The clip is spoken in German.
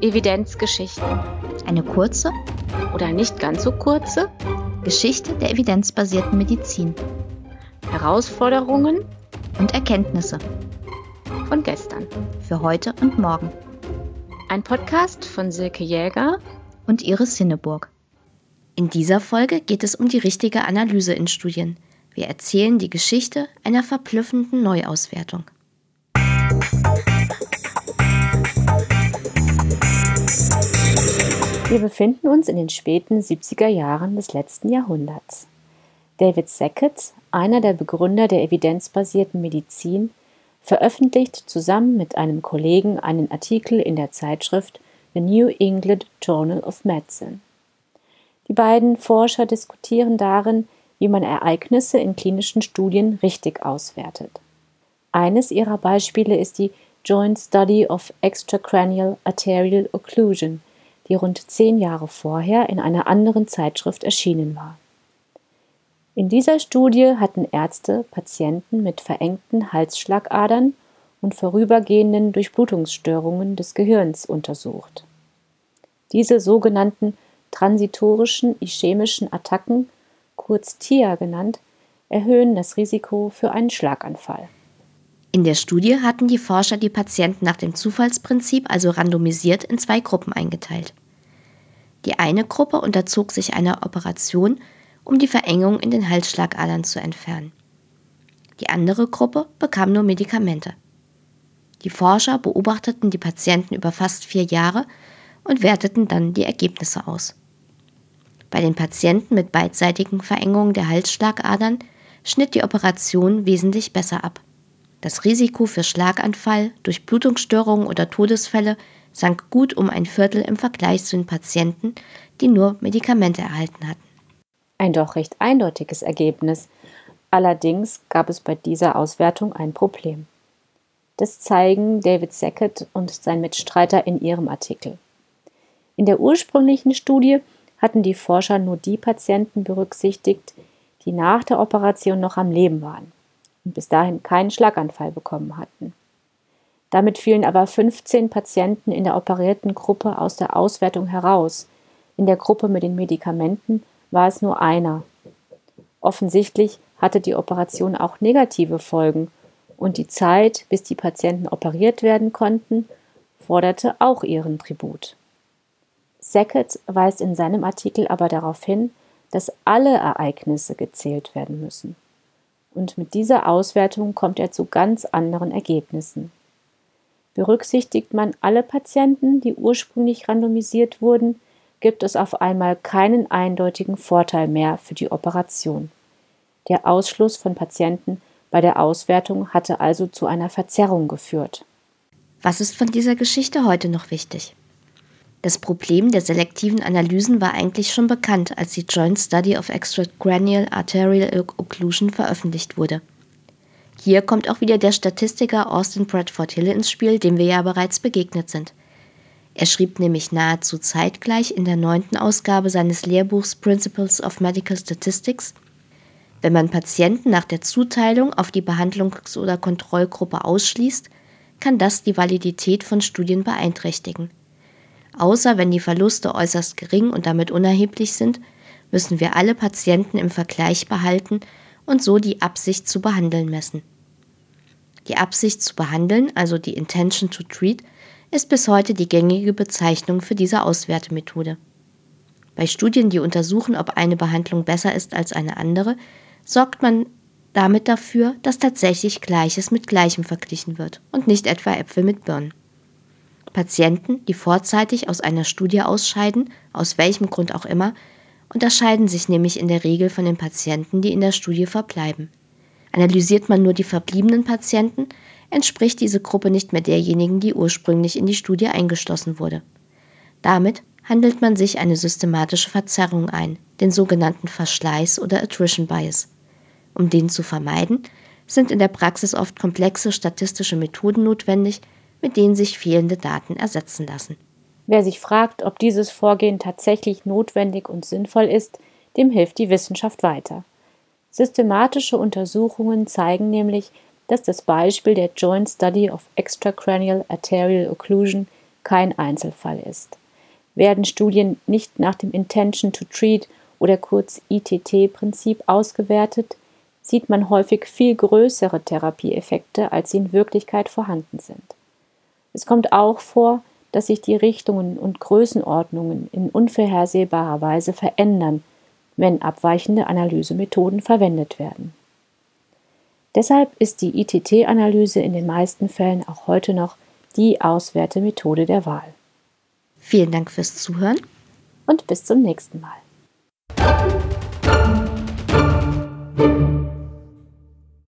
Evidenzgeschichten. Eine kurze oder nicht ganz so kurze Geschichte der evidenzbasierten Medizin. Herausforderungen und Erkenntnisse von gestern. Für heute und morgen. Ein Podcast von Silke Jäger und Iris Sinneburg. In dieser Folge geht es um die richtige Analyse in Studien. Wir erzählen die Geschichte einer verblüffenden Neuauswertung. Wir befinden uns in den späten 70er Jahren des letzten Jahrhunderts. David Sackett, einer der Begründer der evidenzbasierten Medizin, veröffentlicht zusammen mit einem Kollegen einen Artikel in der Zeitschrift The New England Journal of Medicine. Die beiden Forscher diskutieren darin, wie man Ereignisse in klinischen Studien richtig auswertet. Eines ihrer Beispiele ist die Joint Study of Extracranial Arterial Occlusion, die rund zehn Jahre vorher in einer anderen Zeitschrift erschienen war. In dieser Studie hatten Ärzte Patienten mit verengten Halsschlagadern und vorübergehenden Durchblutungsstörungen des Gehirns untersucht. Diese sogenannten transitorischen ischämischen Attacken, kurz TIA genannt, erhöhen das Risiko für einen Schlaganfall. In der Studie hatten die Forscher die Patienten nach dem Zufallsprinzip, also randomisiert, in zwei Gruppen eingeteilt. Die eine Gruppe unterzog sich einer Operation, um die Verengung in den Halsschlagadern zu entfernen. Die andere Gruppe bekam nur Medikamente. Die Forscher beobachteten die Patienten über fast vier Jahre und werteten dann die Ergebnisse aus. Bei den Patienten mit beidseitigen Verengungen der Halsschlagadern schnitt die Operation wesentlich besser ab. Das Risiko für Schlaganfall, Durchblutungsstörungen oder Todesfälle sank gut um ein Viertel im Vergleich zu den Patienten, die nur Medikamente erhalten hatten. Ein doch recht eindeutiges Ergebnis. Allerdings gab es bei dieser Auswertung ein Problem. Das zeigen David Sackett und sein Mitstreiter in ihrem Artikel. In der ursprünglichen Studie hatten die Forscher nur die Patienten berücksichtigt, die nach der Operation noch am Leben waren und bis dahin keinen Schlaganfall bekommen hatten. Damit fielen aber 15 Patienten in der operierten Gruppe aus der Auswertung heraus. In der Gruppe mit den Medikamenten war es nur einer. Offensichtlich hatte die Operation auch negative Folgen und die Zeit, bis die Patienten operiert werden konnten, forderte auch ihren Tribut. Sackett weist in seinem Artikel aber darauf hin, dass alle Ereignisse gezählt werden müssen. Und mit dieser Auswertung kommt er zu ganz anderen Ergebnissen. Berücksichtigt man alle Patienten, die ursprünglich randomisiert wurden, gibt es auf einmal keinen eindeutigen Vorteil mehr für die Operation. Der Ausschluss von Patienten bei der Auswertung hatte also zu einer Verzerrung geführt. Was ist von dieser Geschichte heute noch wichtig? Das Problem der selektiven Analysen war eigentlich schon bekannt, als die Joint Study of Extracranial Arterial Occlusion veröffentlicht wurde. Hier kommt auch wieder der Statistiker Austin Bradford Hill ins Spiel, dem wir ja bereits begegnet sind. Er schrieb nämlich nahezu zeitgleich in der neunten Ausgabe seines Lehrbuchs Principles of Medical Statistics, wenn man Patienten nach der Zuteilung auf die Behandlungs- oder Kontrollgruppe ausschließt, kann das die Validität von Studien beeinträchtigen. Außer wenn die Verluste äußerst gering und damit unerheblich sind, müssen wir alle Patienten im Vergleich behalten und so die Absicht zu behandeln messen. Die Absicht zu behandeln, also die Intention to Treat, ist bis heute die gängige Bezeichnung für diese Auswertemethode. Bei Studien, die untersuchen, ob eine Behandlung besser ist als eine andere, sorgt man damit dafür, dass tatsächlich Gleiches mit Gleichem verglichen wird und nicht etwa Äpfel mit Birnen. Patienten, die vorzeitig aus einer Studie ausscheiden, aus welchem Grund auch immer, unterscheiden sich nämlich in der Regel von den Patienten, die in der Studie verbleiben. Analysiert man nur die verbliebenen Patienten, entspricht diese Gruppe nicht mehr derjenigen, die ursprünglich in die Studie eingeschlossen wurde. Damit handelt man sich eine systematische Verzerrung ein, den sogenannten Verschleiß oder Attrition Bias. Um den zu vermeiden, sind in der Praxis oft komplexe statistische Methoden notwendig, mit denen sich fehlende Daten ersetzen lassen. Wer sich fragt, ob dieses Vorgehen tatsächlich notwendig und sinnvoll ist, dem hilft die Wissenschaft weiter. Systematische Untersuchungen zeigen nämlich, dass das Beispiel der Joint Study of Extracranial Arterial Occlusion kein Einzelfall ist. Werden Studien nicht nach dem Intention to Treat oder kurz ITT-Prinzip ausgewertet, sieht man häufig viel größere Therapieeffekte, als sie in Wirklichkeit vorhanden sind. Es kommt auch vor, dass sich die Richtungen und Größenordnungen in unvorhersehbarer Weise verändern, wenn abweichende Analysemethoden verwendet werden. Deshalb ist die ITT-Analyse in den meisten Fällen auch heute noch die Auswertemethode der Wahl. Vielen Dank fürs Zuhören und bis zum nächsten Mal.